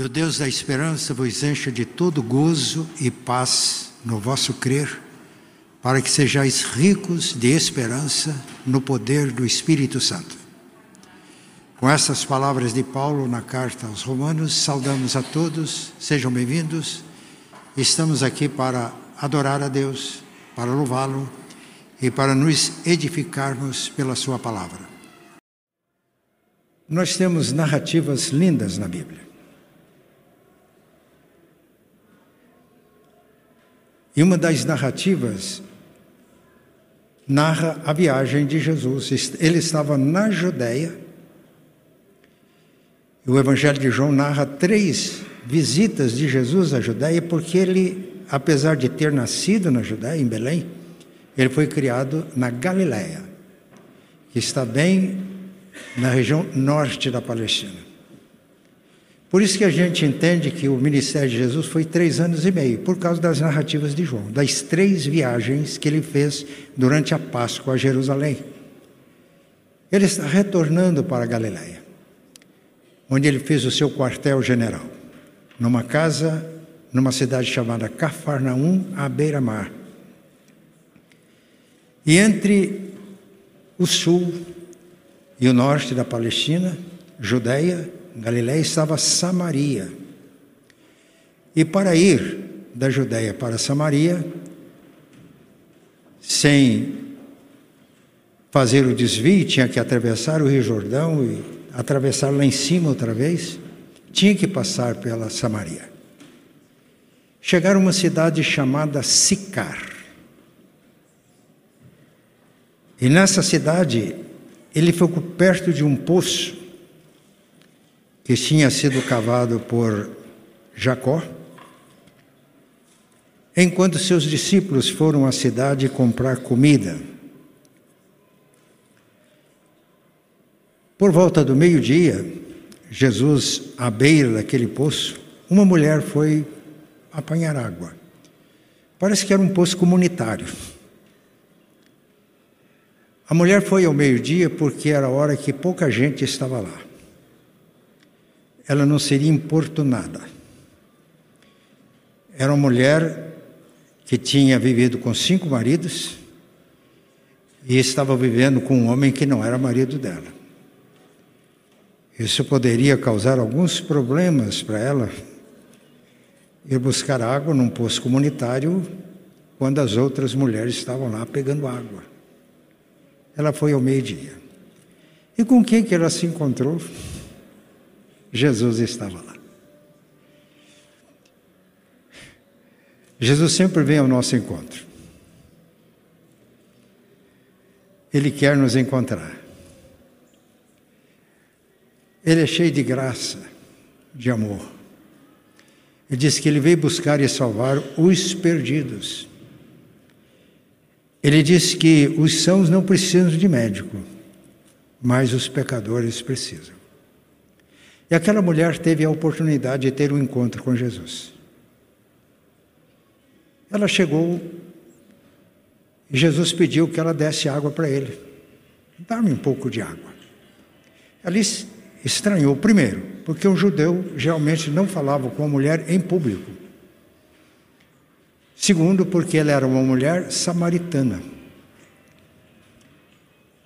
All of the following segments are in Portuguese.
E o Deus da esperança vos encha de todo gozo e paz no vosso crer, para que sejais ricos de esperança no poder do Espírito Santo. Com essas palavras de Paulo na carta aos Romanos, saudamos a todos, sejam bem-vindos. Estamos aqui para adorar a Deus, para louvá-lo e para nos edificarmos pela Sua palavra. Nós temos narrativas lindas na Bíblia. E uma das narrativas narra a viagem de Jesus. Ele estava na Judéia. O Evangelho de João narra três visitas de Jesus à Judéia, porque ele, apesar de ter nascido na Judéia, em Belém, ele foi criado na Galiléia, que está bem na região norte da Palestina. Por isso que a gente entende que o ministério de Jesus foi três anos e meio, por causa das narrativas de João, das três viagens que ele fez durante a Páscoa a Jerusalém. Ele está retornando para a Galiléia, onde ele fez o seu quartel-general, numa casa, numa cidade chamada Cafarnaum, à beira-mar. E entre o sul e o norte da Palestina, Judéia, Galiléia estava Samaria. E para ir da Judéia para Samaria, sem fazer o desvio, tinha que atravessar o Rio Jordão e atravessar lá em cima outra vez, tinha que passar pela Samaria. Chegaram a uma cidade chamada Sicar. E nessa cidade, ele ficou perto de um poço que tinha sido cavado por Jacó, enquanto seus discípulos foram à cidade comprar comida. Por volta do meio-dia, Jesus, à beira daquele poço, uma mulher foi apanhar água. Parece que era um poço comunitário. A mulher foi ao meio-dia porque era a hora que pouca gente estava lá ela não seria importunada. Era uma mulher que tinha vivido com cinco maridos e estava vivendo com um homem que não era marido dela. Isso poderia causar alguns problemas para ela ir buscar água num poço comunitário quando as outras mulheres estavam lá pegando água. Ela foi ao meio-dia. E com quem que ela se encontrou? Jesus estava lá. Jesus sempre vem ao nosso encontro. Ele quer nos encontrar. Ele é cheio de graça, de amor. Ele diz que ele veio buscar e salvar os perdidos. Ele diz que os sãos não precisam de médico, mas os pecadores precisam. E aquela mulher teve a oportunidade de ter um encontro com Jesus. Ela chegou e Jesus pediu que ela desse água para ele. Dá-me um pouco de água. Ela estranhou, primeiro, porque um judeu geralmente não falava com a mulher em público. Segundo, porque ela era uma mulher samaritana.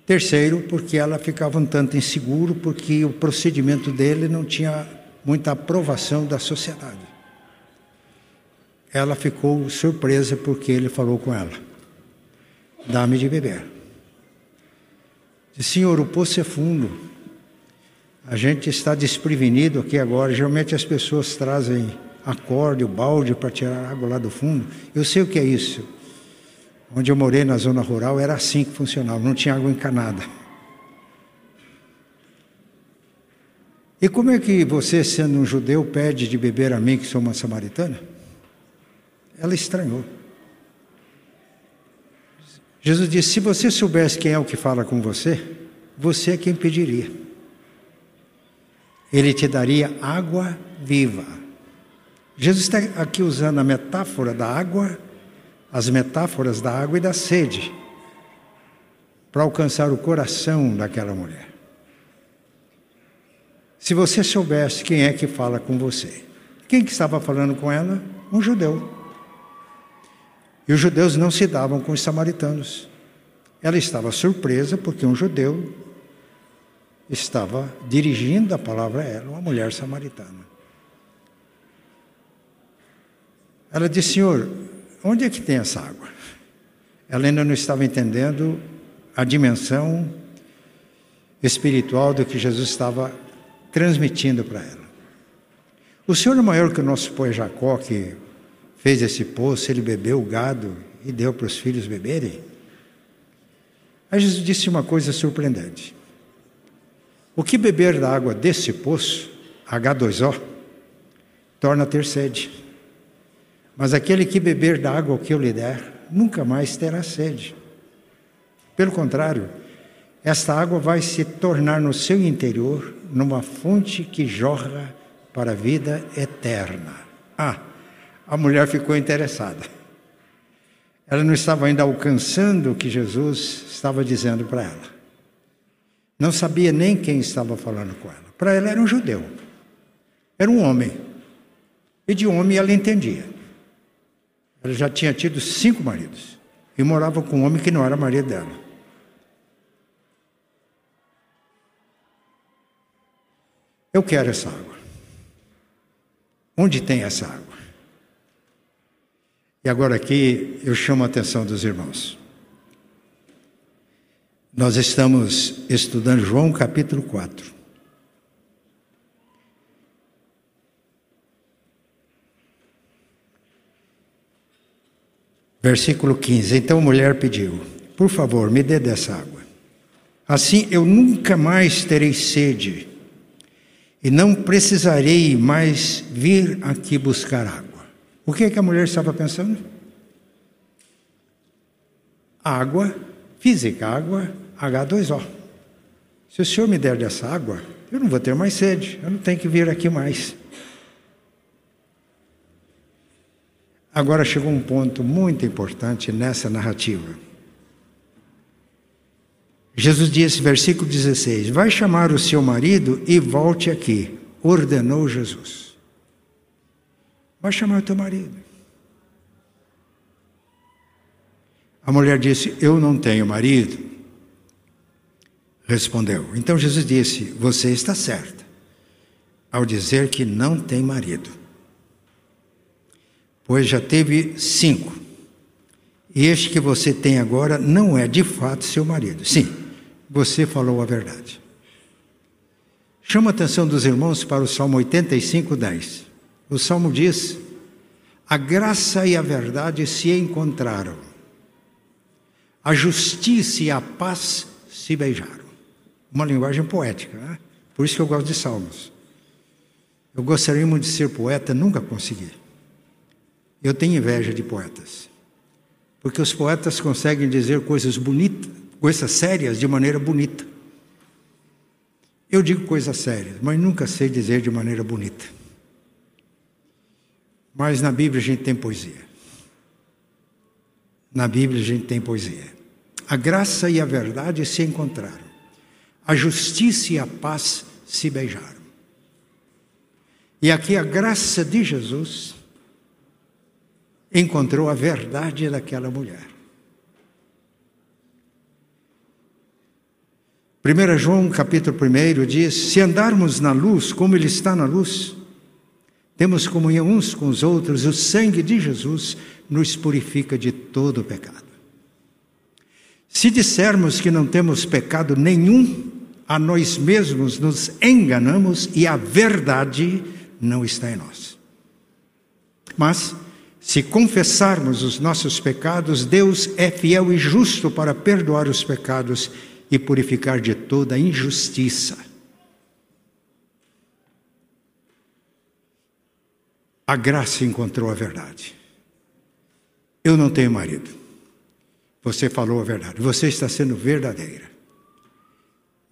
Terceiro, porque ela ficava um tanto inseguro, porque o procedimento dele não tinha muita aprovação da sociedade. Ela ficou surpresa porque ele falou com ela: Dá-me de beber. Disse, Senhor, o poço é fundo. A gente está desprevenido aqui agora. Geralmente as pessoas trazem acorde, o balde para tirar água lá do fundo. Eu sei o que é isso. Onde eu morei na zona rural era assim que funcionava, não tinha água encanada. E como é que você, sendo um judeu, pede de beber a mim, que sou uma samaritana? Ela estranhou. Jesus disse: se você soubesse quem é o que fala com você, você é quem pediria. Ele te daria água viva. Jesus está aqui usando a metáfora da água as metáforas da água e da sede para alcançar o coração daquela mulher. Se você soubesse quem é que fala com você, Quem que estava falando com ela? Um judeu. E os judeus não se davam com os samaritanos. Ela estava surpresa porque um judeu estava dirigindo a palavra a ela, uma mulher samaritana. Ela disse: Senhor, onde é que tem essa água? Ela ainda não estava entendendo a dimensão espiritual do que Jesus estava transmitindo para ela. O Senhor é maior que o nosso pai Jacó, que fez esse poço, ele bebeu o gado e deu para os filhos beberem. Aí Jesus disse uma coisa surpreendente. O que beber da água desse poço, H2O, torna ter sede. Mas aquele que beber da água que eu lhe der, nunca mais terá sede. Pelo contrário, esta água vai se tornar no seu interior numa fonte que jorra para a vida eterna. Ah, a mulher ficou interessada. Ela não estava ainda alcançando o que Jesus estava dizendo para ela. Não sabia nem quem estava falando com ela. Para ela era um judeu. Era um homem. E de homem ela entendia. Ela já tinha tido cinco maridos. E morava com um homem que não era marido dela. Eu quero essa água. Onde tem essa água? E agora aqui eu chamo a atenção dos irmãos. Nós estamos estudando João capítulo 4. Versículo 15. Então a mulher pediu: Por favor, me dê dessa água. Assim eu nunca mais terei sede e não precisarei mais vir aqui buscar água. O que, é que a mulher estava pensando? Água física, água H2O. Se o Senhor me der dessa água, eu não vou ter mais sede, eu não tenho que vir aqui mais. Agora chegou um ponto muito importante nessa narrativa. Jesus disse, versículo 16: Vai chamar o seu marido e volte aqui, ordenou Jesus. Vai chamar o teu marido. A mulher disse: Eu não tenho marido respondeu. Então Jesus disse: Você está certa ao dizer que não tem marido, pois já teve cinco, e este que você tem agora não é de fato seu marido. Sim, você falou a verdade. Chama a atenção dos irmãos para o Salmo 85, 10. O Salmo diz: A graça e a verdade se encontraram, a justiça e a paz se beijaram uma linguagem poética. Né? Por isso que eu gosto de salmos. Eu gostaria muito de ser poeta, nunca consegui. Eu tenho inveja de poetas. Porque os poetas conseguem dizer coisas bonitas, coisas sérias de maneira bonita. Eu digo coisas sérias, mas nunca sei dizer de maneira bonita. Mas na Bíblia a gente tem poesia. Na Bíblia a gente tem poesia. A graça e a verdade se encontraram a justiça e a paz se beijaram. E aqui a graça de Jesus encontrou a verdade daquela mulher. 1 João capítulo 1 diz: Se andarmos na luz, como Ele está na luz, temos comunhão uns com os outros, o sangue de Jesus nos purifica de todo o pecado. Se dissermos que não temos pecado nenhum, a nós mesmos nos enganamos e a verdade não está em nós. Mas, se confessarmos os nossos pecados, Deus é fiel e justo para perdoar os pecados e purificar de toda injustiça. A graça encontrou a verdade. Eu não tenho marido. Você falou a verdade. Você está sendo verdadeira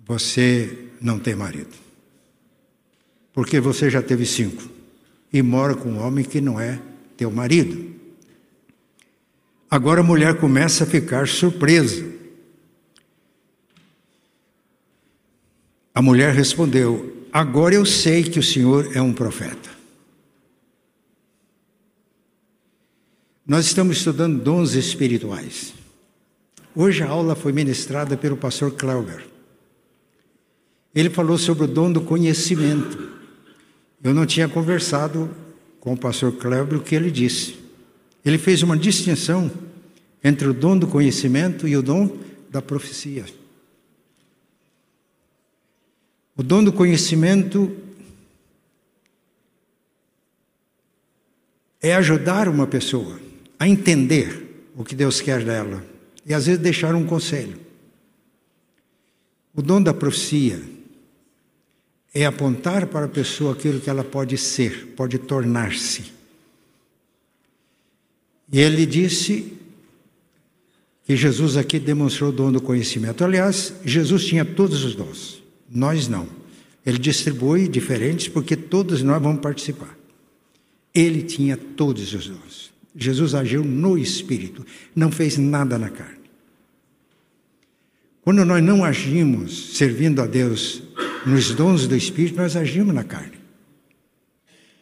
você não tem marido. Porque você já teve cinco e mora com um homem que não é teu marido. Agora a mulher começa a ficar surpresa. A mulher respondeu: Agora eu sei que o Senhor é um profeta. Nós estamos estudando dons espirituais. Hoje a aula foi ministrada pelo pastor Clauber. Ele falou sobre o dom do conhecimento. Eu não tinha conversado com o pastor Clauber o que ele disse. Ele fez uma distinção entre o dom do conhecimento e o dom da profecia. O dom do conhecimento é ajudar uma pessoa a entender o que Deus quer dela e às vezes deixar um conselho. O dom da profecia é apontar para a pessoa aquilo que ela pode ser, pode tornar-se. E ele disse que Jesus aqui demonstrou o dom do conhecimento. Aliás, Jesus tinha todos os dons, nós não. Ele distribui diferentes porque todos nós vamos participar. Ele tinha todos os dons. Jesus agiu no espírito, não fez nada na carne. Quando nós não agimos servindo a Deus nos dons do espírito, nós agimos na carne.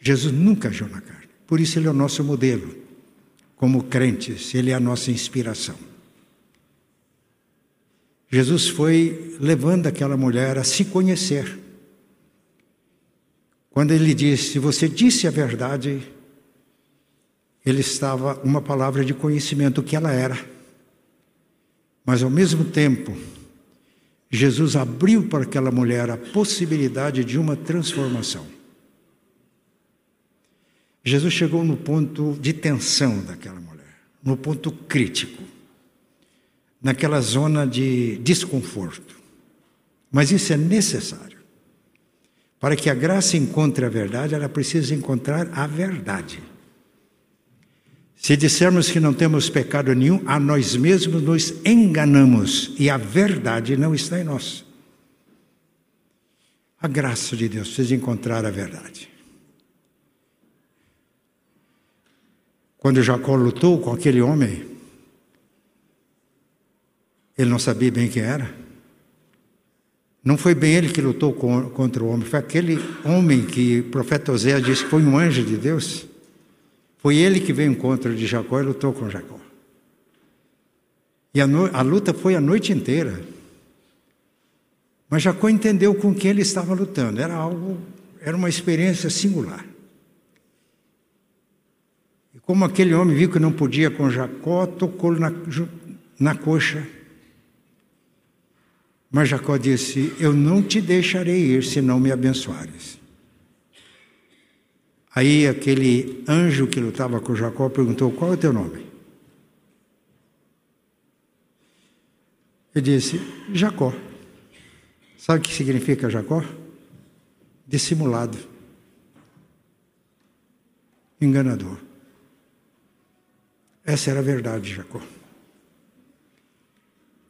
Jesus nunca agiu na carne. Por isso ele é o nosso modelo. Como crentes, ele é a nossa inspiração. Jesus foi levando aquela mulher a se conhecer. Quando ele disse: Se você disse a verdade, ele estava uma palavra de conhecimento que ela era. Mas ao mesmo tempo, Jesus abriu para aquela mulher a possibilidade de uma transformação. Jesus chegou no ponto de tensão daquela mulher, no ponto crítico, naquela zona de desconforto. Mas isso é necessário. Para que a graça encontre a verdade, ela precisa encontrar a verdade. Se dissermos que não temos pecado nenhum, a nós mesmos nos enganamos e a verdade não está em nós. A graça de Deus precisa encontrar a verdade. Quando Jacó lutou com aquele homem, ele não sabia bem quem era. Não foi bem ele que lutou contra o homem, foi aquele homem que o profeta Oséias disse que foi um anjo de Deus. Foi ele que veio em encontro de Jacó e lutou com Jacó. E a, no, a luta foi a noite inteira. Mas Jacó entendeu com que ele estava lutando. Era algo, era uma experiência singular. E como aquele homem viu que não podia com Jacó, tocou na, na coxa mas Jacó disse: Eu não te deixarei ir se não me abençoares. Aí aquele anjo que lutava com Jacó perguntou: Qual é o teu nome? Ele disse: Jacó. Sabe o que significa Jacó? Dissimulado, enganador. Essa era a verdade de Jacó.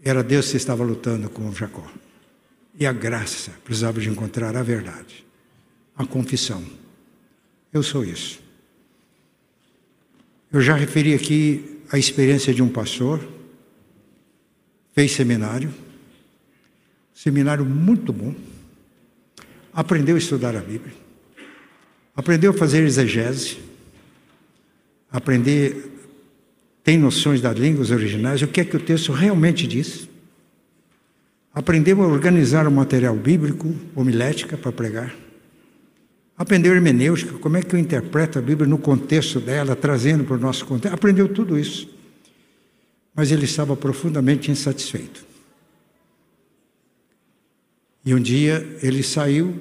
Era Deus que estava lutando com Jacó. E a graça precisava de encontrar a verdade, a confissão. Eu sou isso. Eu já referi aqui a experiência de um pastor, fez seminário, seminário muito bom, aprendeu a estudar a Bíblia, aprendeu a fazer exegese, aprender tem noções das línguas originais, o que é que o texto realmente diz. Aprendeu a organizar o material bíblico, homilética, para pregar. Aprendeu hermenêutica, como é que eu interpreto a Bíblia no contexto dela, trazendo para o nosso contexto. Aprendeu tudo isso. Mas ele estava profundamente insatisfeito. E um dia ele saiu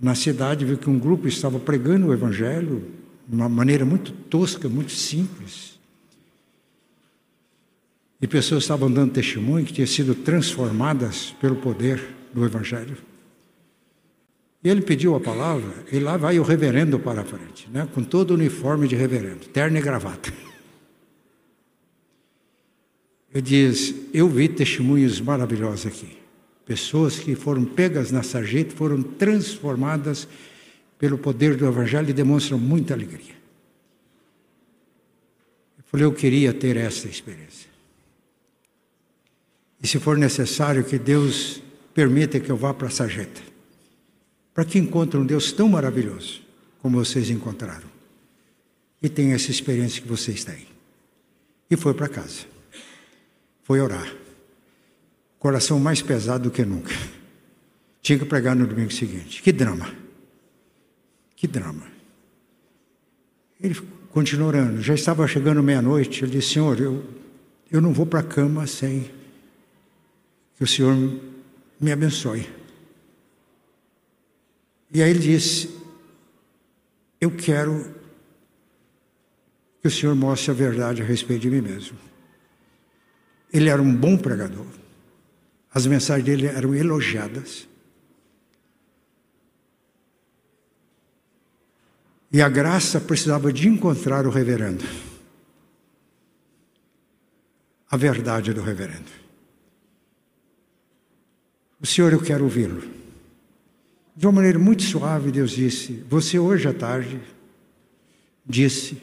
na cidade, viu que um grupo estava pregando o Evangelho de uma maneira muito tosca, muito simples. E pessoas estavam dando testemunho que tinham sido transformadas pelo poder do Evangelho. Ele pediu a palavra, e lá vai o reverendo para a frente, né? com todo o uniforme de reverendo, terno e gravata. Ele diz: Eu vi testemunhos maravilhosos aqui. Pessoas que foram pegas na sarjeta foram transformadas pelo poder do Evangelho e demonstram muita alegria. Eu falei: Eu queria ter essa experiência. E se for necessário que Deus permita que eu vá para a sarjeta, para que encontre um Deus tão maravilhoso como vocês encontraram. E tenha essa experiência que vocês têm. e foi para casa. Foi orar. Coração mais pesado do que nunca. Tinha que pregar no domingo seguinte. Que drama. Que drama. Ele continuou orando. Já estava chegando meia-noite. Ele disse: Senhor, eu, eu não vou para a cama sem que o Senhor me abençoe. E aí ele disse: Eu quero que o Senhor mostre a verdade a respeito de mim mesmo. Ele era um bom pregador. As mensagens dele eram elogiadas. E a graça precisava de encontrar o reverendo. A verdade do reverendo. O Senhor, eu quero ouvi-lo. De uma maneira muito suave, Deus disse: Você hoje à tarde disse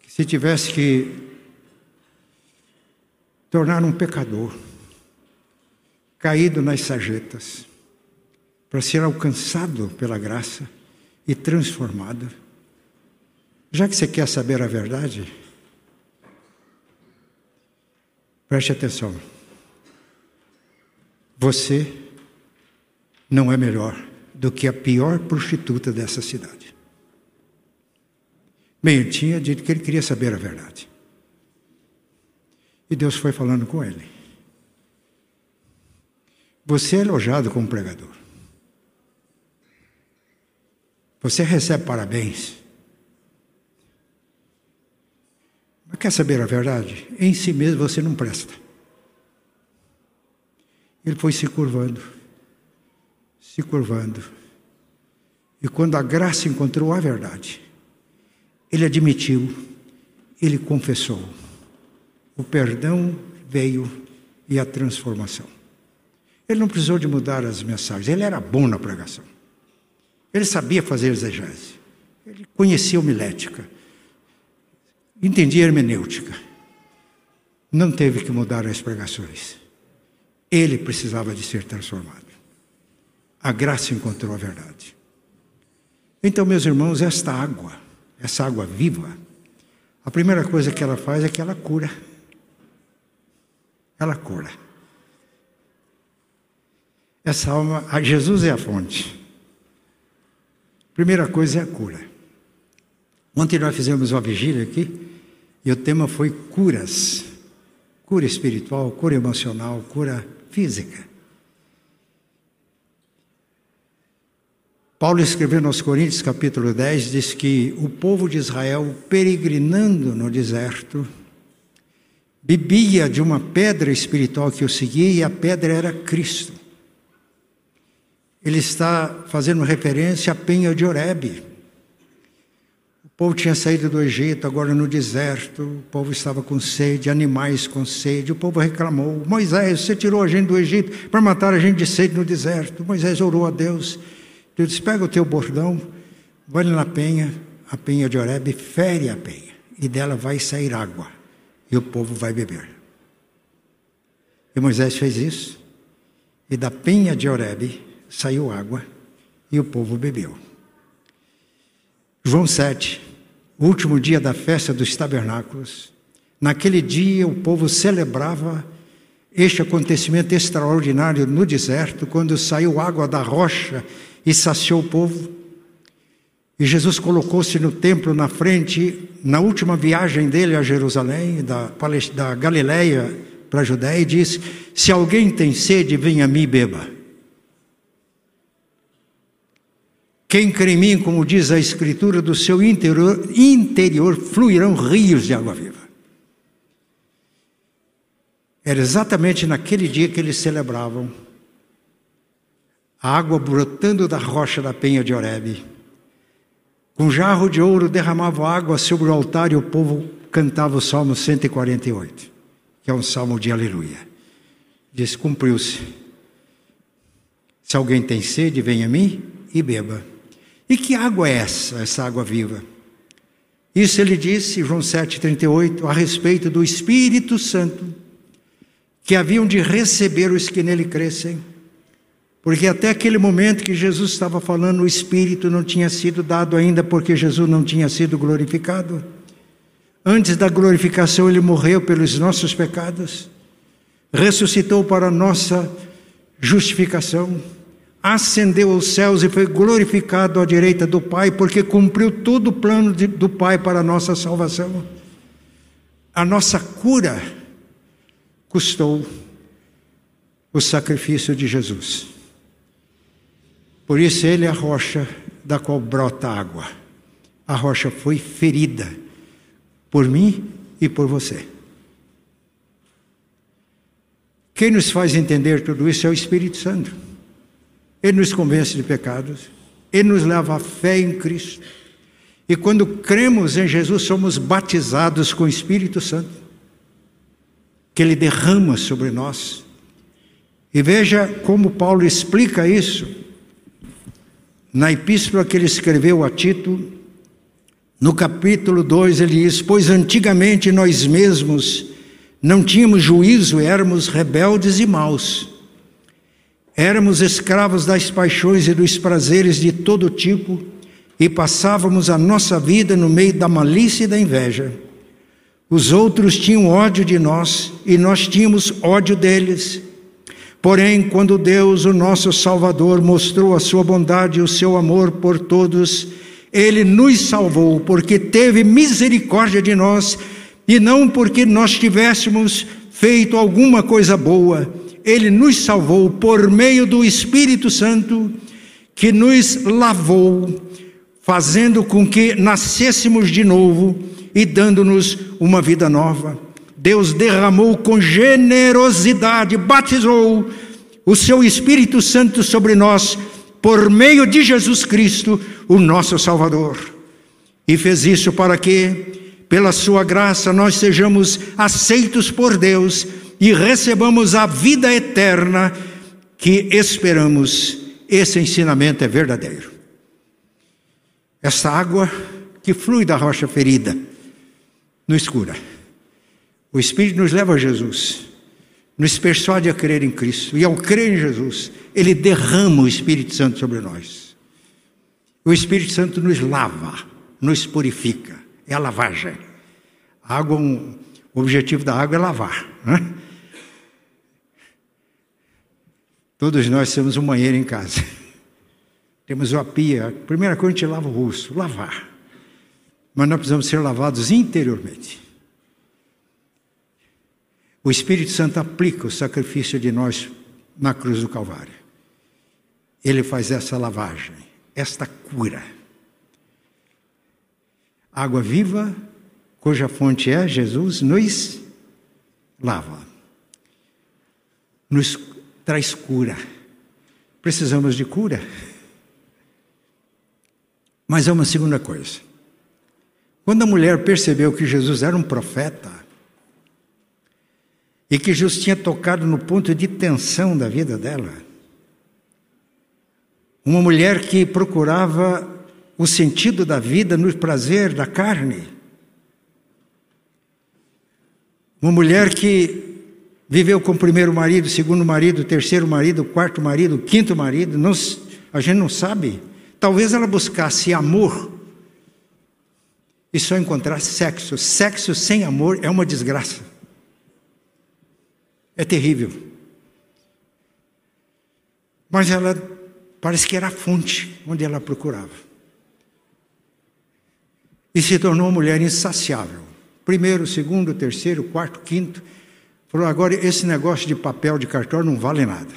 que se tivesse que tornar um pecador, caído nas sajetas, para ser alcançado pela graça e transformado. Já que você quer saber a verdade, preste atenção. Você não é melhor do que a pior prostituta dessa cidade. Bem, ele tinha dito que ele queria saber a verdade. E Deus foi falando com ele. Você é elogiado como pregador. Você recebe parabéns. Mas quer saber a verdade? Em si mesmo você não presta. Ele foi se curvando, se curvando. E quando a graça encontrou a verdade, ele admitiu, ele confessou. O perdão veio e a transformação. Ele não precisou de mudar as mensagens, ele era bom na pregação. Ele sabia fazer exegese. Ele conhecia homilética. Entendia hermenêutica. Não teve que mudar as pregações. Ele precisava de ser transformado. A graça encontrou a verdade. Então, meus irmãos, esta água, essa água viva, a primeira coisa que ela faz é que ela cura ela cura. Essa alma, Jesus é a fonte. Primeira coisa é a cura. Ontem nós fizemos uma vigília aqui e o tema foi curas. Cura espiritual, cura emocional, cura física. Paulo escreveu nos Coríntios capítulo 10, diz que o povo de Israel, peregrinando no deserto, bebia de uma pedra espiritual que eu seguia e a pedra era Cristo. Ele está fazendo referência à penha de Oreb. O povo tinha saído do Egito, agora no deserto, o povo estava com sede, animais com sede, o povo reclamou: Moisés, você tirou a gente do Egito para matar a gente de sede no deserto. Moisés orou a Deus. Deus disse: pega o teu bordão, vai na penha, a penha de Oreb, fere a penha, e dela vai sair água e o povo vai beber. E Moisés fez isso, e da penha de Horebe saiu água, e o povo bebeu. João 7, o último dia da festa dos tabernáculos, naquele dia o povo celebrava este acontecimento extraordinário no deserto, quando saiu água da rocha e saciou o povo. E Jesus colocou-se no templo na frente, na última viagem dele a Jerusalém, da, da Galileia para a Judéia, e disse: Se alguém tem sede, venha a mim e beba. Quem crê em mim, como diz a Escritura, do seu interior, interior fluirão rios de água viva. Era exatamente naquele dia que eles celebravam a água brotando da rocha da penha de Horebe com jarro de ouro derramava água sobre o altar e o povo cantava o Salmo 148, que é um salmo de aleluia. Diz: Cumpriu-se. Se alguém tem sede, venha a mim e beba. E que água é essa, essa água viva? Isso ele disse, João 7,38, a respeito do Espírito Santo, que haviam de receber os que nele crescem porque até aquele momento que Jesus estava falando, o Espírito não tinha sido dado ainda, porque Jesus não tinha sido glorificado. Antes da glorificação, ele morreu pelos nossos pecados, ressuscitou para nossa justificação, ascendeu aos céus e foi glorificado à direita do Pai, porque cumpriu todo o plano de, do Pai para a nossa salvação. A nossa cura custou o sacrifício de Jesus. Por isso, Ele é a rocha da qual brota água. A rocha foi ferida por mim e por você. Quem nos faz entender tudo isso é o Espírito Santo. Ele nos convence de pecados, ele nos leva à fé em Cristo. E quando cremos em Jesus, somos batizados com o Espírito Santo, que ele derrama sobre nós. E veja como Paulo explica isso na epístola que ele escreveu a Tito, no capítulo 2, ele diz: Pois antigamente nós mesmos não tínhamos juízo, éramos rebeldes e maus. Éramos escravos das paixões e dos prazeres de todo tipo e passávamos a nossa vida no meio da malícia e da inveja. Os outros tinham ódio de nós e nós tínhamos ódio deles. Porém, quando Deus, o nosso Salvador, mostrou a sua bondade e o seu amor por todos, ele nos salvou porque teve misericórdia de nós e não porque nós tivéssemos feito alguma coisa boa. Ele nos salvou por meio do Espírito Santo que nos lavou, fazendo com que nascêssemos de novo e dando-nos uma vida nova. Deus derramou com generosidade, batizou o seu Espírito Santo sobre nós por meio de Jesus Cristo, o nosso Salvador. E fez isso para que, pela sua graça, nós sejamos aceitos por Deus e recebamos a vida eterna que esperamos. Esse ensinamento é verdadeiro. Esta água que flui da rocha ferida nos cura. O Espírito nos leva a Jesus nos persuade a crer em Cristo. E ao crer em Jesus, Ele derrama o Espírito Santo sobre nós. O Espírito Santo nos lava, nos purifica. É a lavagem. A água, um, o objetivo da água é lavar. Né? Todos nós temos um banheiro em casa. Temos uma pia. A primeira coisa a gente lava o rosto, lavar. Mas nós precisamos ser lavados interiormente. O Espírito Santo aplica o sacrifício de nós na cruz do Calvário. Ele faz essa lavagem, esta cura. Água viva, cuja fonte é Jesus, nos lava, nos traz cura. Precisamos de cura. Mas é uma segunda coisa. Quando a mulher percebeu que Jesus era um profeta, e que Jesus tinha tocado no ponto de tensão da vida dela. Uma mulher que procurava o sentido da vida no prazer da carne. Uma mulher que viveu com o primeiro marido, segundo marido, terceiro marido, quarto marido, quinto marido, não, a gente não sabe. Talvez ela buscasse amor e só encontrasse sexo. Sexo sem amor é uma desgraça. É terrível. Mas ela parece que era a fonte onde ela procurava. E se tornou uma mulher insaciável. Primeiro, segundo, terceiro, quarto, quinto. Falou: agora esse negócio de papel de cartão não vale nada.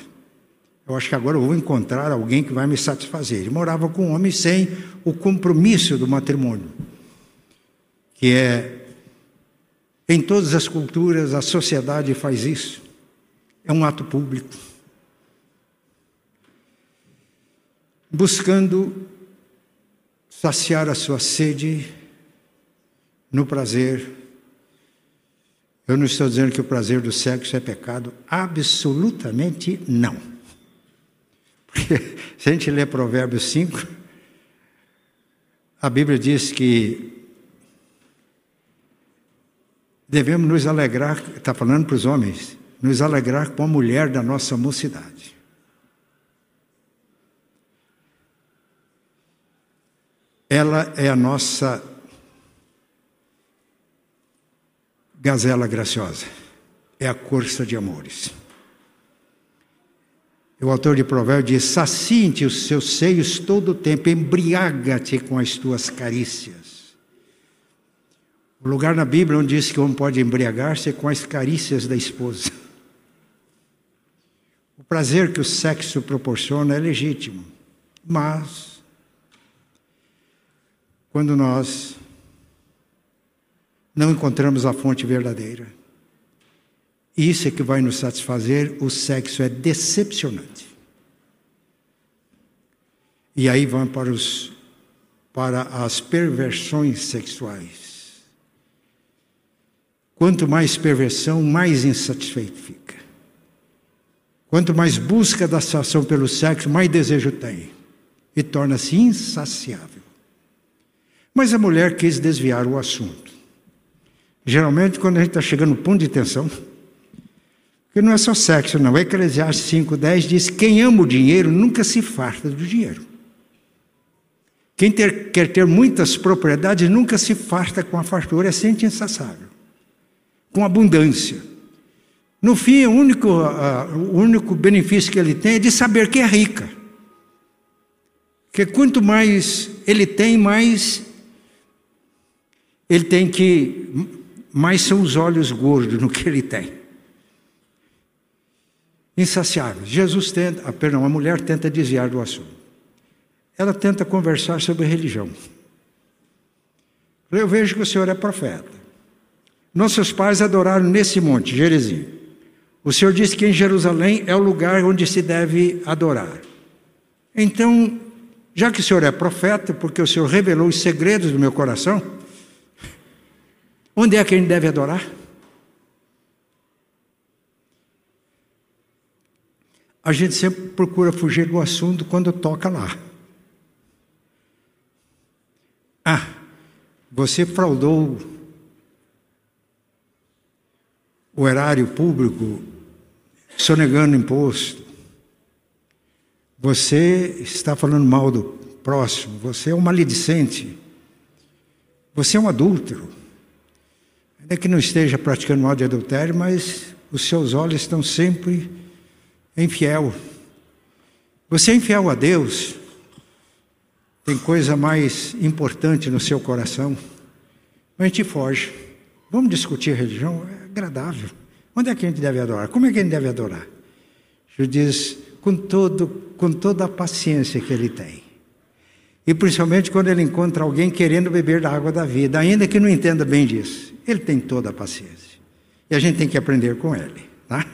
Eu acho que agora eu vou encontrar alguém que vai me satisfazer. Ele morava com um homem sem o compromisso do matrimônio, que é em todas as culturas a sociedade faz isso. É um ato público. Buscando saciar a sua sede no prazer. Eu não estou dizendo que o prazer do sexo é pecado, absolutamente não. Porque se a gente lê Provérbios 5, a Bíblia diz que devemos nos alegrar, está falando para os homens, nos alegrar com a mulher da nossa mocidade. Ela é a nossa gazela graciosa, é a corça de amores. O autor de Provérbios diz: Sacinte os seus seios todo o tempo, embriaga-te com as tuas carícias. O lugar na Bíblia onde diz que o homem pode embriagar-se é com as carícias da esposa. O prazer que o sexo proporciona é legítimo, mas quando nós não encontramos a fonte verdadeira, isso é que vai nos satisfazer, o sexo é decepcionante. E aí vão para, os, para as perversões sexuais. Quanto mais perversão, mais insatisfeito fica. Quanto mais busca da satisfação pelo sexo, mais desejo tem. E torna-se insaciável. Mas a mulher quis desviar o assunto. Geralmente, quando a gente está chegando no ponto de tensão, porque não é só sexo, não. Eclesiastes 5,10 diz: quem ama o dinheiro nunca se farta do dinheiro. Quem ter, quer ter muitas propriedades nunca se farta com a fartura, é sempre insaciável, com abundância. No fim, o único, uh, o único benefício que ele tem é de saber que é rica. Porque quanto mais ele tem, mais ele tem que. Mais são os olhos gordos no que ele tem insaciáveis. Jesus tenta, ah, perdão, a mulher tenta desviar do assunto. Ela tenta conversar sobre religião. Eu vejo que o Senhor é profeta. Nossos pais adoraram nesse monte, Gerizim. O Senhor disse que em Jerusalém é o lugar onde se deve adorar. Então, já que o Senhor é profeta, porque o Senhor revelou os segredos do meu coração, onde é que a gente deve adorar? a gente sempre procura fugir do assunto quando toca lá. Ah, você fraudou o erário público sonegando imposto. Você está falando mal do próximo. Você é um maledicente. Você é um adúltero. Ainda que não esteja praticando mal de adultério, mas os seus olhos estão sempre infiel. Você é infiel a Deus, tem coisa mais importante no seu coração, mas a gente foge. Vamos discutir religião? Agradável. Onde é que a gente deve adorar? Como é que a gente deve adorar? Jesus diz, com, todo, com toda a paciência que ele tem. E principalmente quando ele encontra alguém querendo beber da água da vida, ainda que não entenda bem disso. Ele tem toda a paciência. E a gente tem que aprender com ele, tá?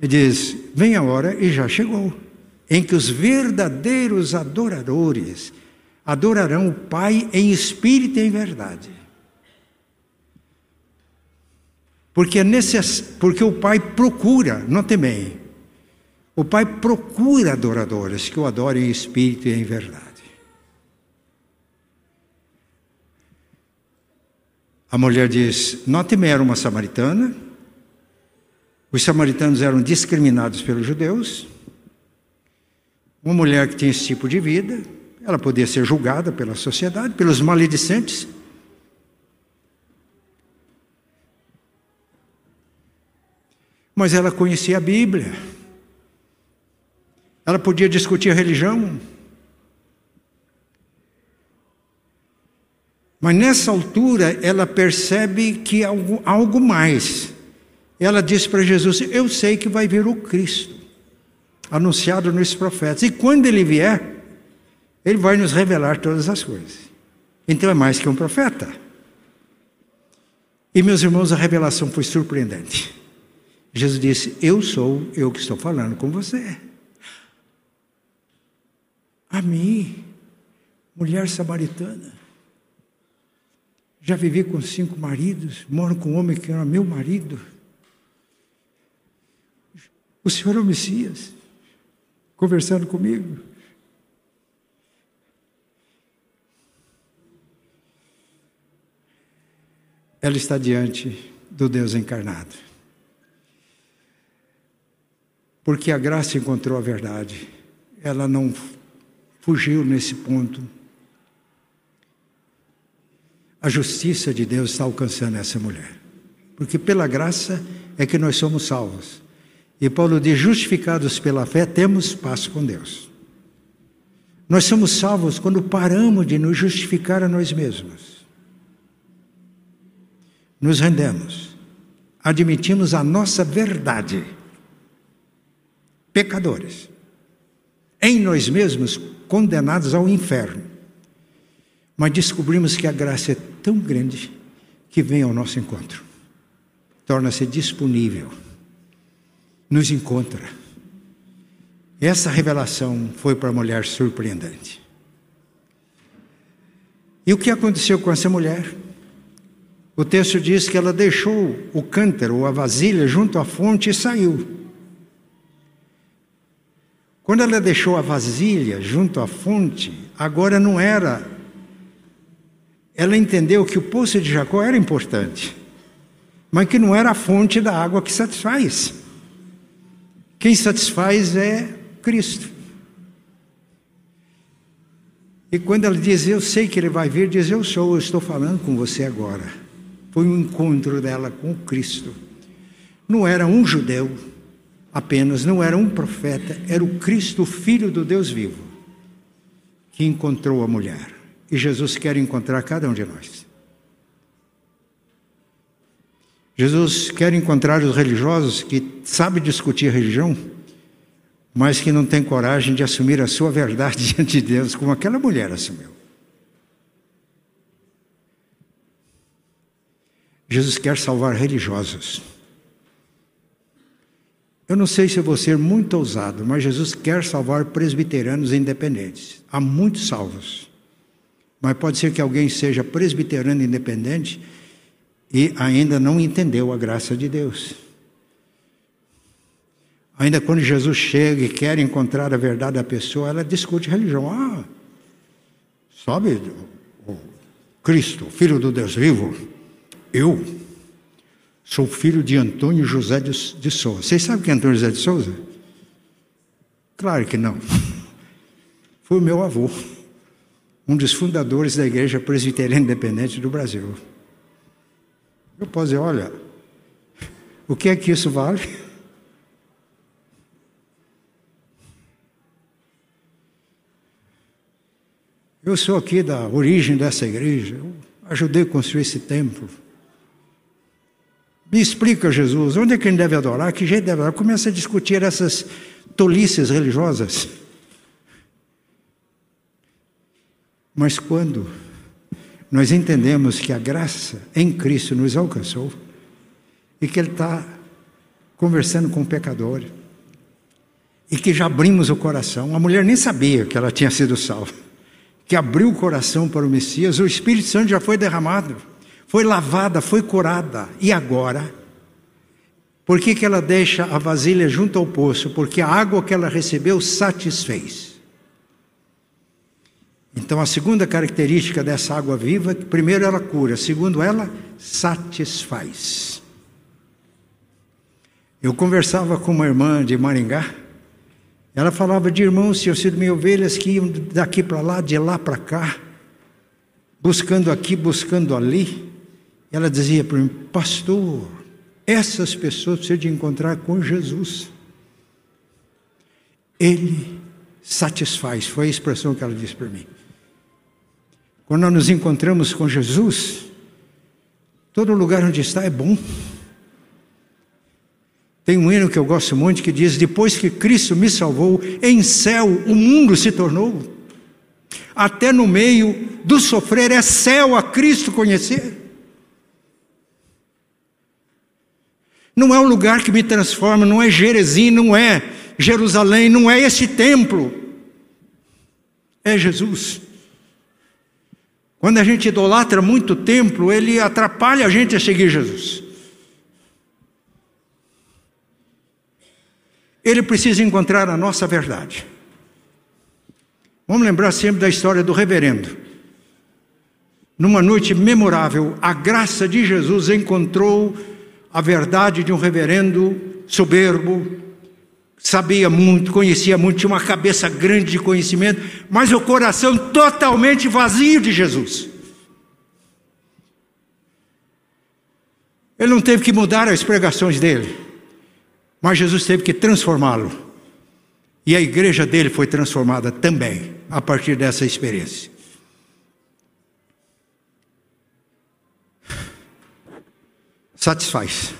Ele diz: Vem a hora, e já chegou, em que os verdadeiros adoradores adorarão o Pai em espírito e em verdade. Porque, é necess... Porque o Pai procura, não temei, o Pai procura adoradores que o adorem em espírito e em verdade. A mulher diz: Note-me, era uma samaritana os samaritanos eram discriminados pelos judeus. Uma mulher que tinha esse tipo de vida, ela podia ser julgada pela sociedade, pelos maledicentes. Mas ela conhecia a Bíblia. Ela podia discutir religião. Mas nessa altura ela percebe que algo, algo mais. Ela disse para Jesus: Eu sei que vai vir o Cristo, anunciado nos profetas, e quando ele vier, ele vai nos revelar todas as coisas. Então é mais que um profeta. E meus irmãos, a revelação foi surpreendente. Jesus disse: Eu sou eu que estou falando com você. A mim, mulher samaritana. Já vivi com cinco maridos, moro com um homem que era meu marido. O Senhor é o Messias, conversando comigo. Ela está diante do Deus encarnado. Porque a graça encontrou a verdade. Ela não fugiu nesse ponto. a justiça de Deus está alcançando essa mulher. Porque pela graça é que nós somos salvos. E Paulo diz: justificados pela fé, temos paz com Deus. Nós somos salvos quando paramos de nos justificar a nós mesmos. Nos rendemos, admitimos a nossa verdade. Pecadores, em nós mesmos, condenados ao inferno. Mas descobrimos que a graça é tão grande que vem ao nosso encontro, torna-se disponível, nos encontra essa revelação foi para a mulher surpreendente. E o que aconteceu com essa mulher? O texto diz que ela deixou o cântaro, ou a vasilha, junto à fonte e saiu. Quando ela deixou a vasilha junto à fonte, agora não era. Ela entendeu que o poço de Jacó era importante, mas que não era a fonte da água que satisfaz. Quem satisfaz é Cristo. E quando ela diz, eu sei que ele vai vir, diz, eu sou, eu estou falando com você agora. Foi um encontro dela com Cristo. Não era um judeu apenas, não era um profeta, era o Cristo, filho do Deus vivo, que encontrou a mulher. E Jesus quer encontrar cada um de nós. Jesus quer encontrar os religiosos que sabem discutir religião, mas que não tem coragem de assumir a sua verdade diante de Deus, como aquela mulher assumiu. Jesus quer salvar religiosos. Eu não sei se eu vou ser muito ousado, mas Jesus quer salvar presbiteranos independentes. Há muitos salvos. Mas pode ser que alguém seja presbiterano independente e ainda não entendeu a graça de Deus. Ainda quando Jesus chega e quer encontrar a verdade da pessoa, ela discute religião. Ah, sabe, o Cristo, filho do Deus vivo, eu sou filho de Antônio José de Souza. Vocês sabem quem é Antônio José de Souza? Claro que não. Foi o meu avô, um dos fundadores da Igreja Presbiteriana Independente do Brasil. Eu posso dizer, olha, o que é que isso vale? Eu sou aqui da origem dessa igreja, eu ajudei a construir esse templo. Me explica, Jesus, onde é que a gente deve adorar? Que jeito deve adorar? Começa a discutir essas tolices religiosas. Mas quando nós entendemos que a graça em Cristo nos alcançou e que Ele está conversando com o pecador e que já abrimos o coração, a mulher nem sabia que ela tinha sido salva que abriu o coração para o Messias, o Espírito Santo já foi derramado, foi lavada, foi curada. E agora? Por que, que ela deixa a vasilha junto ao poço? Porque a água que ela recebeu satisfez. Então, a segunda característica dessa água viva, primeiro ela cura, segundo ela satisfaz. Eu conversava com uma irmã de Maringá, ela falava de irmãos, tinham sido minhas ovelhas que iam daqui para lá, de lá para cá, buscando aqui, buscando ali. Ela dizia para mim, pastor, essas pessoas precisam de encontrar com Jesus. Ele satisfaz, foi a expressão que ela disse para mim. Quando nós nos encontramos com Jesus, todo lugar onde está é bom. Tem um hino que eu gosto muito que diz: Depois que Cristo me salvou, em céu o mundo se tornou. Até no meio do sofrer é céu a Cristo conhecer. Não é um lugar que me transforma, não é Jerezim, não é Jerusalém, não é esse templo. É Jesus. Quando a gente idolatra muito o templo, ele atrapalha a gente a seguir Jesus. ele precisa encontrar a nossa verdade. Vamos lembrar sempre da história do reverendo. Numa noite memorável, a graça de Jesus encontrou a verdade de um reverendo soberbo, sabia muito, conhecia muito, tinha uma cabeça grande de conhecimento, mas o coração totalmente vazio de Jesus. Ele não teve que mudar as pregações dele, mas Jesus teve que transformá-lo. E a igreja dele foi transformada também a partir dessa experiência. Satisfaz.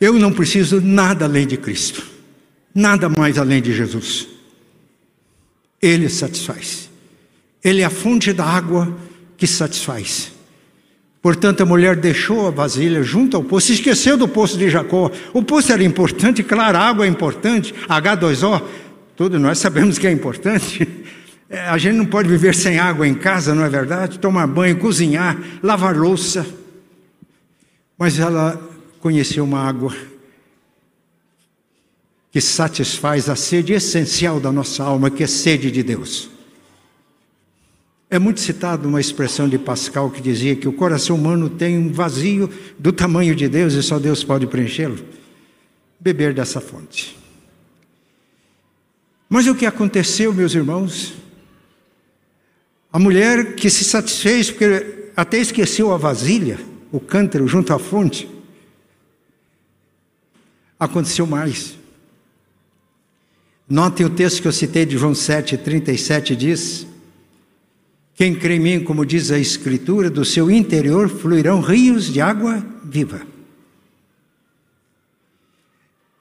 Eu não preciso nada além de Cristo, nada mais além de Jesus. Ele satisfaz. Ele é a fonte da água que satisfaz. Portanto, a mulher deixou a vasilha junto ao poço, esqueceu do poço de Jacó. O poço era importante, claro, a água é importante, H2O, todos nós sabemos que é importante. É, a gente não pode viver sem água em casa, não é verdade? Tomar banho, cozinhar, lavar louça. Mas ela conheceu uma água que satisfaz a sede essencial da nossa alma, que é sede de Deus. É muito citado uma expressão de Pascal que dizia que o coração humano tem um vazio do tamanho de Deus e só Deus pode preenchê-lo. Beber dessa fonte. Mas o que aconteceu, meus irmãos? A mulher que se satisfez porque até esqueceu a vasilha, o cântaro junto à fonte. Aconteceu mais. Notem o texto que eu citei de João 7, 37 diz: quem crê em mim, como diz a Escritura, do seu interior fluirão rios de água viva.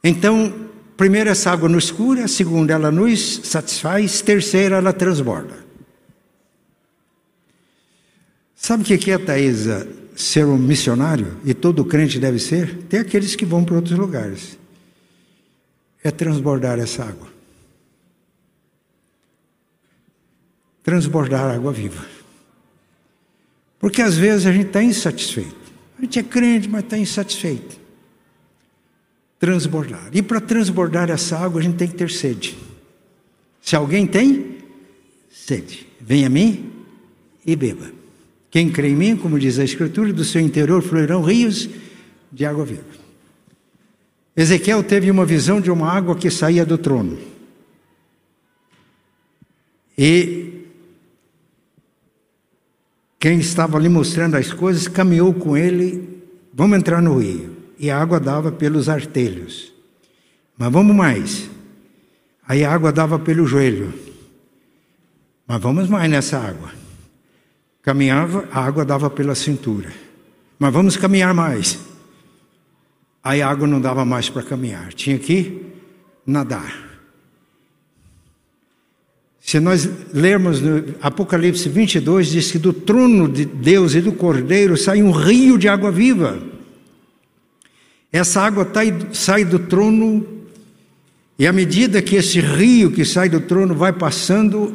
Então, primeiro, essa água nos cura, segunda, ela nos satisfaz, terceira, ela transborda. Sabe o que é, Thaisa, ser um missionário? E todo crente deve ser? Tem aqueles que vão para outros lugares. É transbordar essa água. transbordar água viva. Porque às vezes a gente está insatisfeito. A gente é crente, mas está insatisfeito. Transbordar. E para transbordar essa água, a gente tem que ter sede. Se alguém tem sede, venha a mim e beba. Quem crê em mim, como diz a Escritura, do seu interior fluirão rios de água viva. Ezequiel teve uma visão de uma água que saía do trono. E quem estava ali mostrando as coisas caminhou com ele. Vamos entrar no rio. E a água dava pelos artelhos. Mas vamos mais. Aí a água dava pelo joelho. Mas vamos mais nessa água. Caminhava, a água dava pela cintura. Mas vamos caminhar mais. Aí a água não dava mais para caminhar. Tinha que nadar. Se nós lermos no Apocalipse 22, diz que do trono de Deus e do Cordeiro sai um rio de água viva. Essa água sai do trono, e à medida que esse rio que sai do trono vai passando,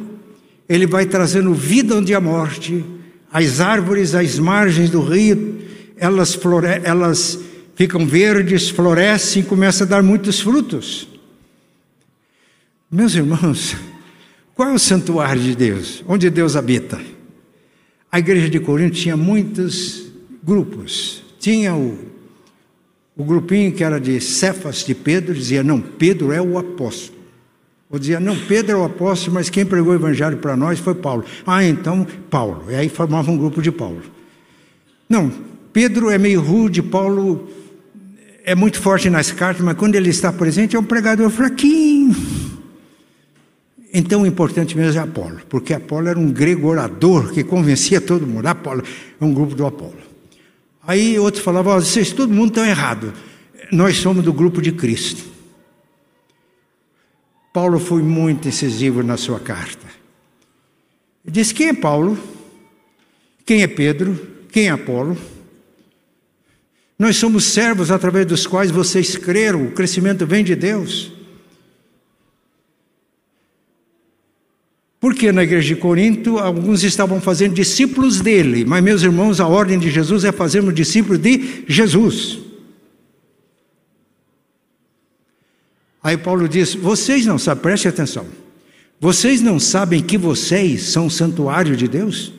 ele vai trazendo vida onde há morte. As árvores às margens do rio, elas, flore elas ficam verdes, florescem e começam a dar muitos frutos. Meus irmãos, qual é o santuário de Deus? Onde Deus habita? A igreja de Corinto tinha muitos grupos. Tinha o, o grupinho que era de Cefas de Pedro, dizia: Não, Pedro é o apóstolo. Ou dizia: Não, Pedro é o apóstolo, mas quem pregou o evangelho para nós foi Paulo. Ah, então Paulo. E aí formava um grupo de Paulo. Não, Pedro é meio rude, Paulo é muito forte nas cartas, mas quando ele está presente é um pregador fraquinho. Então o importante mesmo é Apolo, porque Apolo era um grego orador que convencia todo mundo. Apolo é um grupo do Apolo. Aí outros falavam: vocês, todo mundo estão errado. Nós somos do grupo de Cristo. Paulo foi muito incisivo na sua carta. Ele disse: quem é Paulo? Quem é Pedro? Quem é Apolo? Nós somos servos através dos quais vocês creram, o crescimento vem de Deus. Porque na igreja de Corinto alguns estavam fazendo discípulos dele, mas meus irmãos, a ordem de Jesus é fazermos discípulos de Jesus. Aí Paulo diz: vocês não sabem, preste atenção, vocês não sabem que vocês são o santuário de Deus?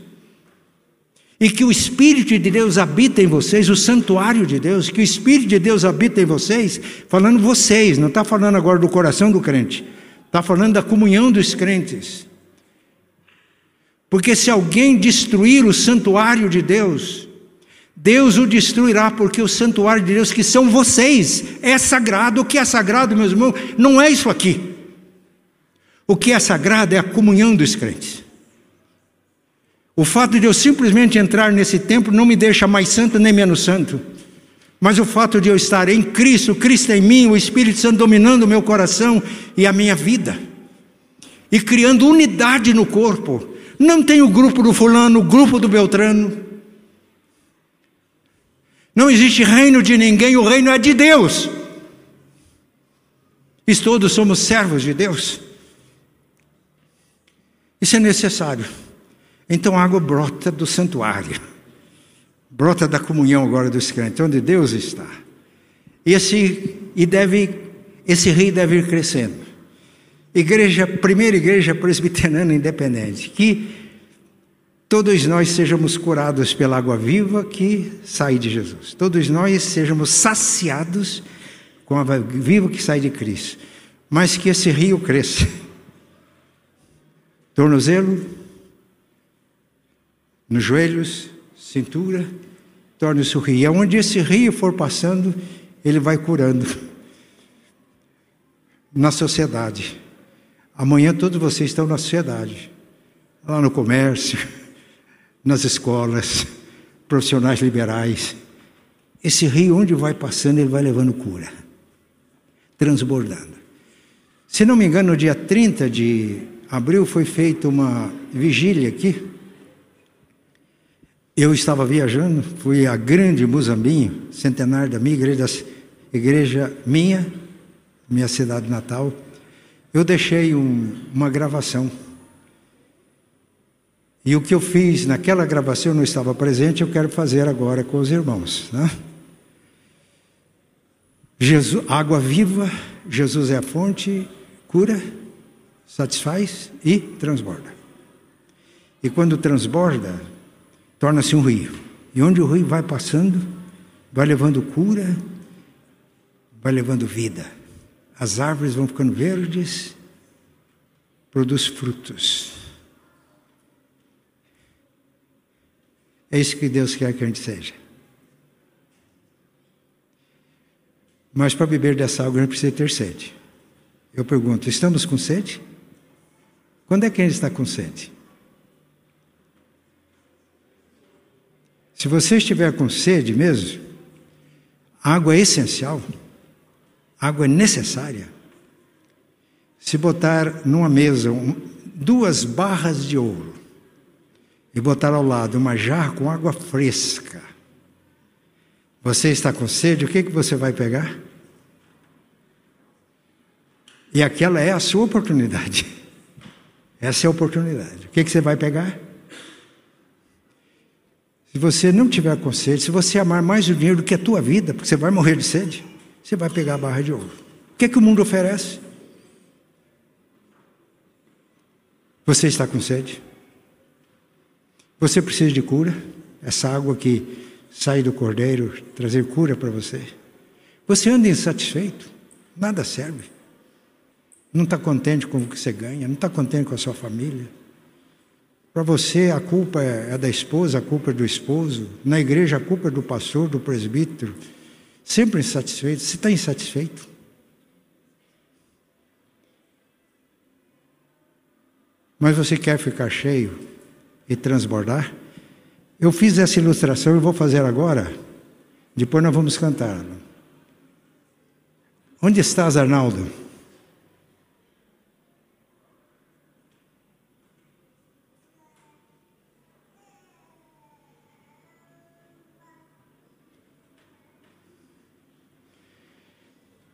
E que o Espírito de Deus habita em vocês, o santuário de Deus, que o Espírito de Deus habita em vocês, falando vocês, não está falando agora do coração do crente, está falando da comunhão dos crentes. Porque se alguém destruir o santuário de Deus, Deus o destruirá, porque o santuário de Deus, que são vocês, é sagrado. O que é sagrado, meus irmãos, não é isso aqui. O que é sagrado é a comunhão dos crentes. O fato de eu simplesmente entrar nesse templo não me deixa mais santo nem menos santo. Mas o fato de eu estar em Cristo, Cristo em mim, o Espírito Santo dominando o meu coração e a minha vida, e criando unidade no corpo. Não tem o grupo do fulano, o grupo do Beltrano. Não existe reino de ninguém, o reino é de Deus. E todos somos servos de Deus. Isso é necessário. Então a água brota do santuário, brota da comunhão agora dos crentes, onde Deus está. Esse, e deve, esse rio deve ir crescendo. Igreja, primeira igreja presbiteriana independente, que todos nós sejamos curados pela água viva que sai de Jesus. Todos nós sejamos saciados com a água viva que sai de Cristo. Mas que esse rio cresça. Tornozelo, nos joelhos, cintura, torne-se o rio. E onde esse rio for passando, ele vai curando. Na sociedade. Amanhã todos vocês estão na sociedade. Lá no comércio nas escolas, profissionais liberais. Esse rio, onde vai passando, ele vai levando cura, transbordando. Se não me engano, no dia 30 de abril foi feita uma vigília aqui. Eu estava viajando, fui a grande Muzambinho, centenário da minha igreja, igreja minha, minha cidade natal. Eu deixei um, uma gravação e o que eu fiz naquela gravação, eu não estava presente, eu quero fazer agora com os irmãos. Né? Jesus, água viva, Jesus é a fonte, cura, satisfaz e transborda. E quando transborda, torna-se um rio. E onde o rio vai passando, vai levando cura, vai levando vida. As árvores vão ficando verdes, produz frutos. É isso que Deus quer que a gente seja. Mas para beber dessa água a gente precisa ter sede. Eu pergunto: estamos com sede? Quando é que a gente está com sede? Se você estiver com sede mesmo, água é essencial, água é necessária. Se botar numa mesa duas barras de ouro, e botar ao lado uma jarra com água fresca. Você está com sede, o que, que você vai pegar? E aquela é a sua oportunidade. Essa é a oportunidade. O que, que você vai pegar? Se você não tiver com sede, se você amar mais o dinheiro do que a tua vida, porque você vai morrer de sede, você vai pegar a barra de ouro. O que, que o mundo oferece? Você está com sede? Você precisa de cura? Essa água que sai do cordeiro trazer cura para você? Você anda insatisfeito? Nada serve. Não está contente com o que você ganha, não está contente com a sua família. Para você a culpa é, da esposa, a culpa é do esposo. Na igreja a culpa é do pastor, do presbítero. Sempre insatisfeito. Você está insatisfeito? Mas você quer ficar cheio? E transbordar. Eu fiz essa ilustração e vou fazer agora. Depois nós vamos cantar. Onde estás, Arnaldo?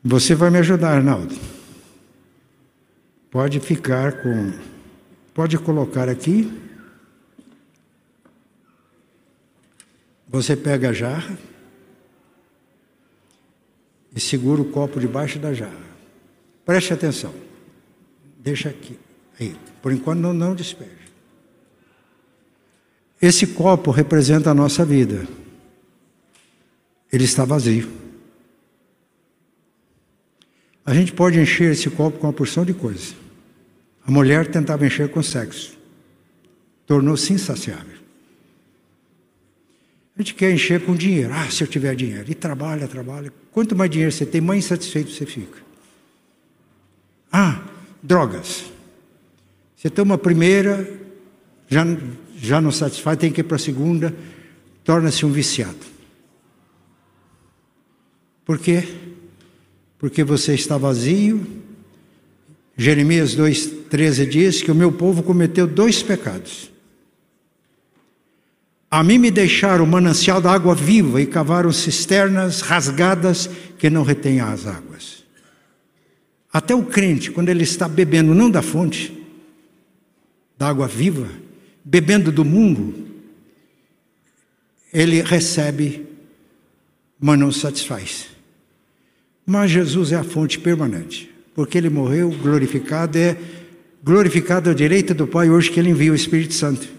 Você vai me ajudar, Arnaldo. Pode ficar com. Pode colocar aqui. Você pega a jarra e segura o copo debaixo da jarra. Preste atenção. Deixa aqui. Aí. Por enquanto não, não despeje. Esse copo representa a nossa vida. Ele está vazio. A gente pode encher esse copo com uma porção de coisas. A mulher tentava encher com sexo. Tornou-se insaciável. A gente quer encher com dinheiro. Ah, se eu tiver dinheiro. E trabalha, trabalha. Quanto mais dinheiro você tem, mais insatisfeito você fica. Ah, drogas. Você toma a primeira, já, já não satisfaz, tem que ir para a segunda, torna-se um viciado. Por quê? Porque você está vazio. Jeremias 2,13 diz que o meu povo cometeu dois pecados. A mim me deixaram manancial da água viva e cavaram cisternas rasgadas que não retêm as águas. Até o crente, quando ele está bebendo não da fonte, da água viva, bebendo do mundo, ele recebe, mas não satisfaz. Mas Jesus é a fonte permanente, porque ele morreu glorificado, é glorificado à direita do Pai hoje que ele envia o Espírito Santo.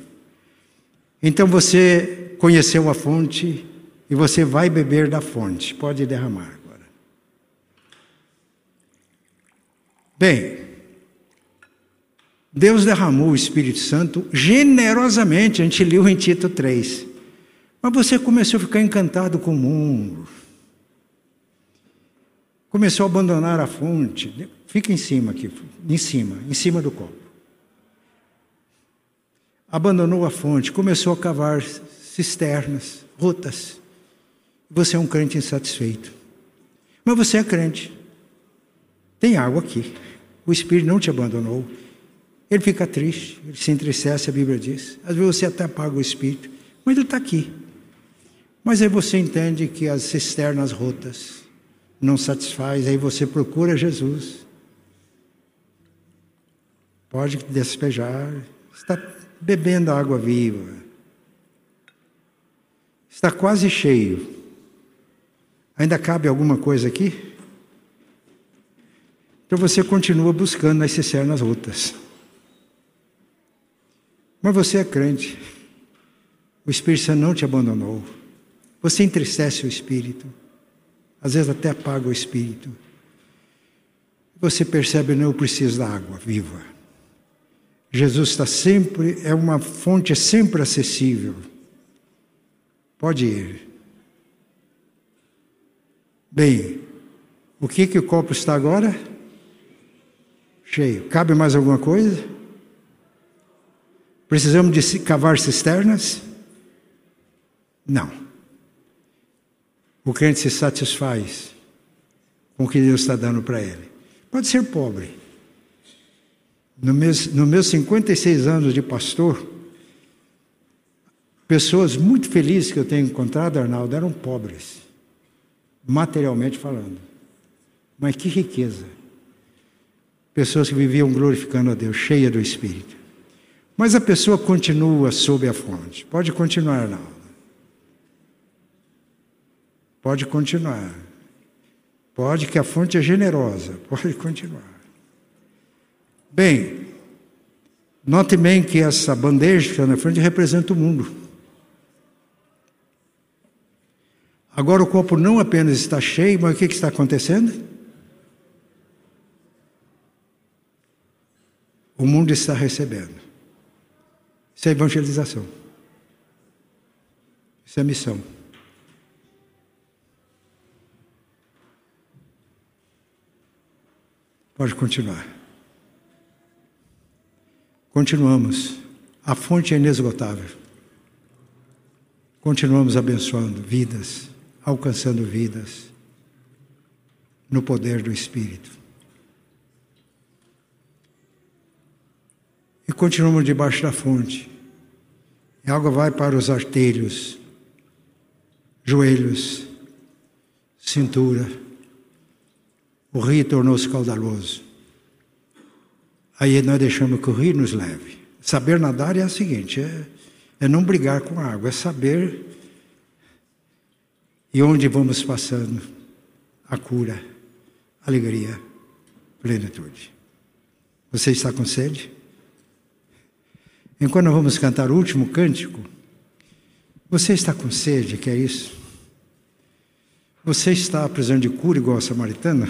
Então você conheceu a fonte e você vai beber da fonte. Pode derramar agora. Bem, Deus derramou o Espírito Santo generosamente, a gente leu em Tito 3. Mas você começou a ficar encantado com o mundo. Começou a abandonar a fonte. Fica em cima aqui, em cima, em cima do copo abandonou a fonte, começou a cavar cisternas, rotas. Você é um crente insatisfeito. Mas você é crente. Tem água aqui. O Espírito não te abandonou. Ele fica triste, ele se entristece, a Bíblia diz. Às vezes você até apaga o Espírito, mas ele está aqui. Mas aí você entende que as cisternas rotas não satisfaz, aí você procura Jesus. Pode despejar. Está bebendo água viva. Está quase cheio. Ainda cabe alguma coisa aqui? Então você continua buscando nas cisternas rotas. Mas você é crente. O Espírito Santo não te abandonou. Você entristece o Espírito. Às vezes até apaga o Espírito. Você percebe, não, eu preciso da água viva. Jesus está sempre, é uma fonte sempre acessível. Pode ir. Bem, o que que o copo está agora? Cheio. Cabe mais alguma coisa? Precisamos de cavar cisternas? Não. O crente se satisfaz com o que Deus está dando para ele. Pode ser pobre. Nos meus, no meus 56 anos de pastor, pessoas muito felizes que eu tenho encontrado, Arnaldo, eram pobres, materialmente falando. Mas que riqueza! Pessoas que viviam glorificando a Deus, cheia do Espírito. Mas a pessoa continua sob a fonte. Pode continuar, Arnaldo. Pode continuar. Pode, que a fonte é generosa. Pode continuar. Bem, note bem que essa bandeja que está na frente representa o mundo. Agora o copo não apenas está cheio, mas o que, está acontecendo? O mundo está recebendo. Isso é evangelização. Isso é missão. Pode continuar. Continuamos. A fonte é inesgotável. Continuamos abençoando vidas, alcançando vidas no poder do Espírito. E continuamos debaixo da fonte. E a água vai para os artelhos, joelhos, cintura. O rio tornou-se caudaloso. Aí nós deixamos que o rio nos leve. Saber nadar é o seguinte: é, é não brigar com a água, é saber e onde vamos passando a cura, alegria, plenitude. Você está com sede? Enquanto nós vamos cantar o último cântico, você está com sede, que é isso? Você está precisando de cura igual a samaritana?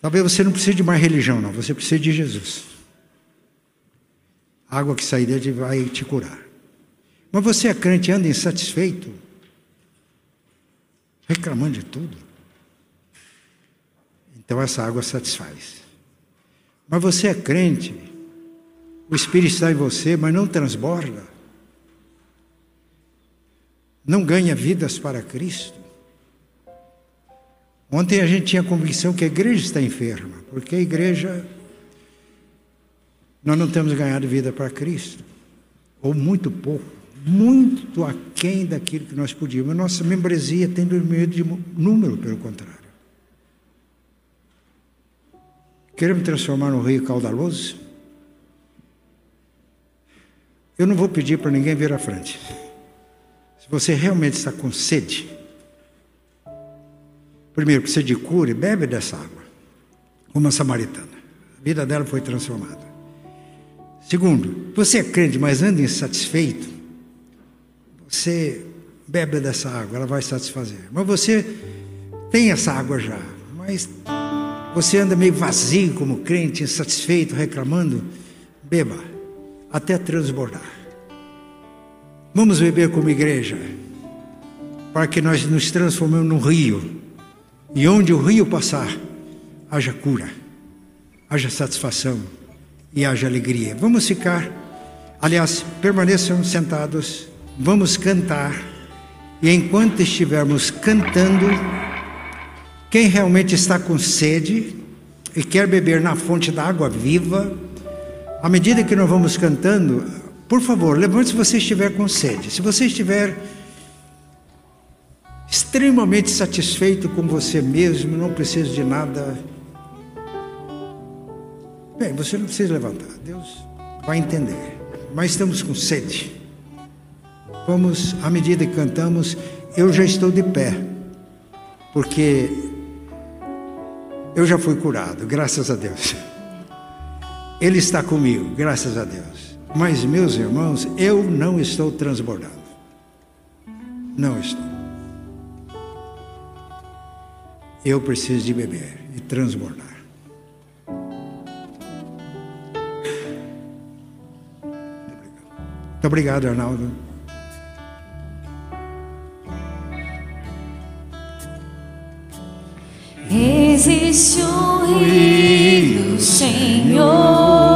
Talvez você não precise de mais religião, não. Você precisa de Jesus. A água que sair dele vai te curar. Mas você é crente e anda insatisfeito, reclamando de tudo. Então essa água satisfaz. Mas você é crente, o Espírito está em você, mas não transborda. Não ganha vidas para Cristo. Ontem a gente tinha a convicção que a igreja está enferma, porque a igreja nós não temos ganhado vida para Cristo, ou muito pouco, muito aquém daquilo que nós podíamos. Nossa membresia tem diminuído de número, pelo contrário. Queremos transformar no rio caudaloso? Eu não vou pedir para ninguém vir à frente. Se você realmente está com sede, primeiro precisa de cura e bebe dessa água, como a samaritana. A vida dela foi transformada. Segundo, você é crente, mas anda insatisfeito, você bebe dessa água, ela vai satisfazer. Mas você tem essa água já, mas você anda meio vazio como crente, insatisfeito, reclamando, beba até transbordar. Vamos beber como igreja, para que nós nos transformemos num rio, e onde o rio passar, haja cura, haja satisfação e haja alegria. Vamos ficar, aliás, permaneçam sentados, vamos cantar, e enquanto estivermos cantando, quem realmente está com sede e quer beber na fonte da água viva, à medida que nós vamos cantando, por favor, levante se você estiver com sede. Se você estiver extremamente satisfeito com você mesmo, não precisa de nada Bem, você não precisa levantar, Deus vai entender. Mas estamos com sede. Vamos, à medida que cantamos, eu já estou de pé, porque eu já fui curado, graças a Deus. Ele está comigo, graças a Deus. Mas, meus irmãos, eu não estou transbordando. Não estou. Eu preciso de beber e transbordar. Muito obrigado, Arnaldo. Existe um rio, Senhor,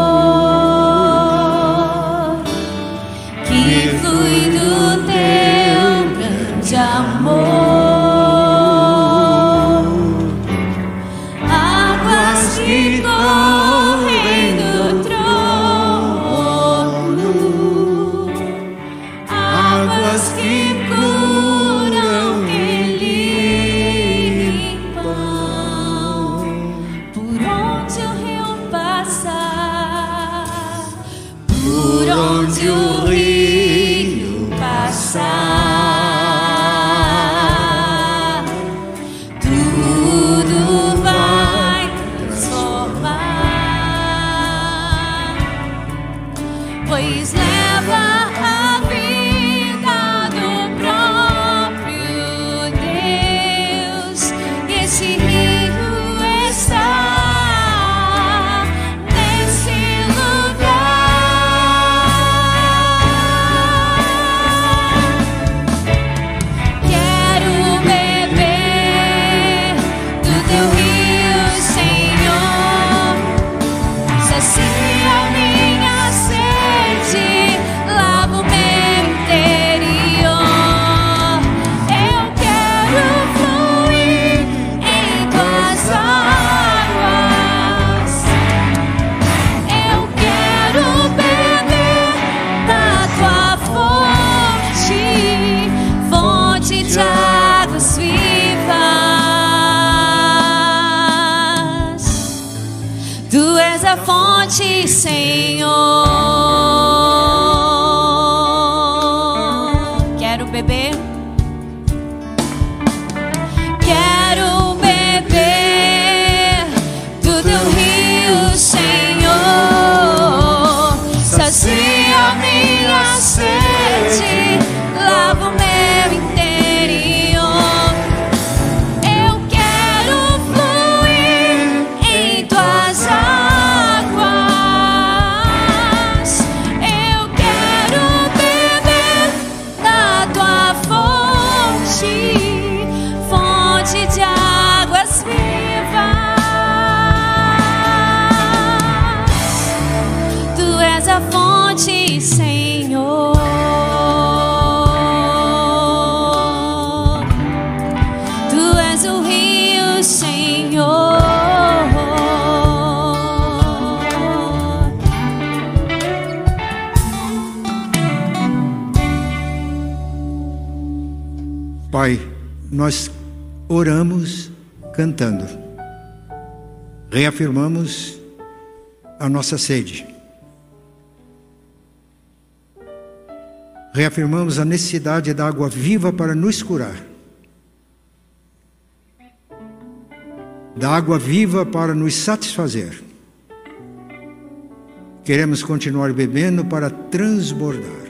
tragédia. Cantando, reafirmamos a nossa sede, reafirmamos a necessidade da água viva para nos curar, da água viva para nos satisfazer. Queremos continuar bebendo para transbordar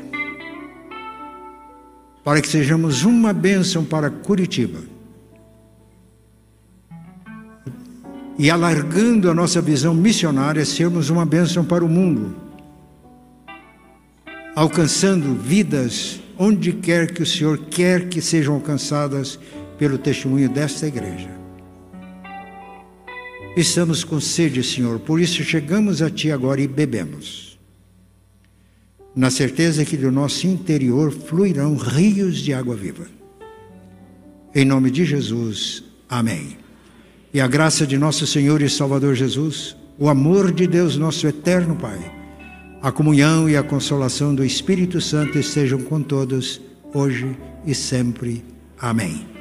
para que sejamos uma bênção para Curitiba. E alargando a nossa visão missionária, sermos uma bênção para o mundo, alcançando vidas onde quer que o Senhor quer que sejam alcançadas pelo testemunho desta igreja. Estamos com sede, Senhor, por isso chegamos a Ti agora e bebemos na certeza que do nosso interior fluirão rios de água viva. Em nome de Jesus, amém. E a graça de nosso Senhor e Salvador Jesus, o amor de Deus, nosso eterno Pai, a comunhão e a consolação do Espírito Santo estejam com todos, hoje e sempre. Amém.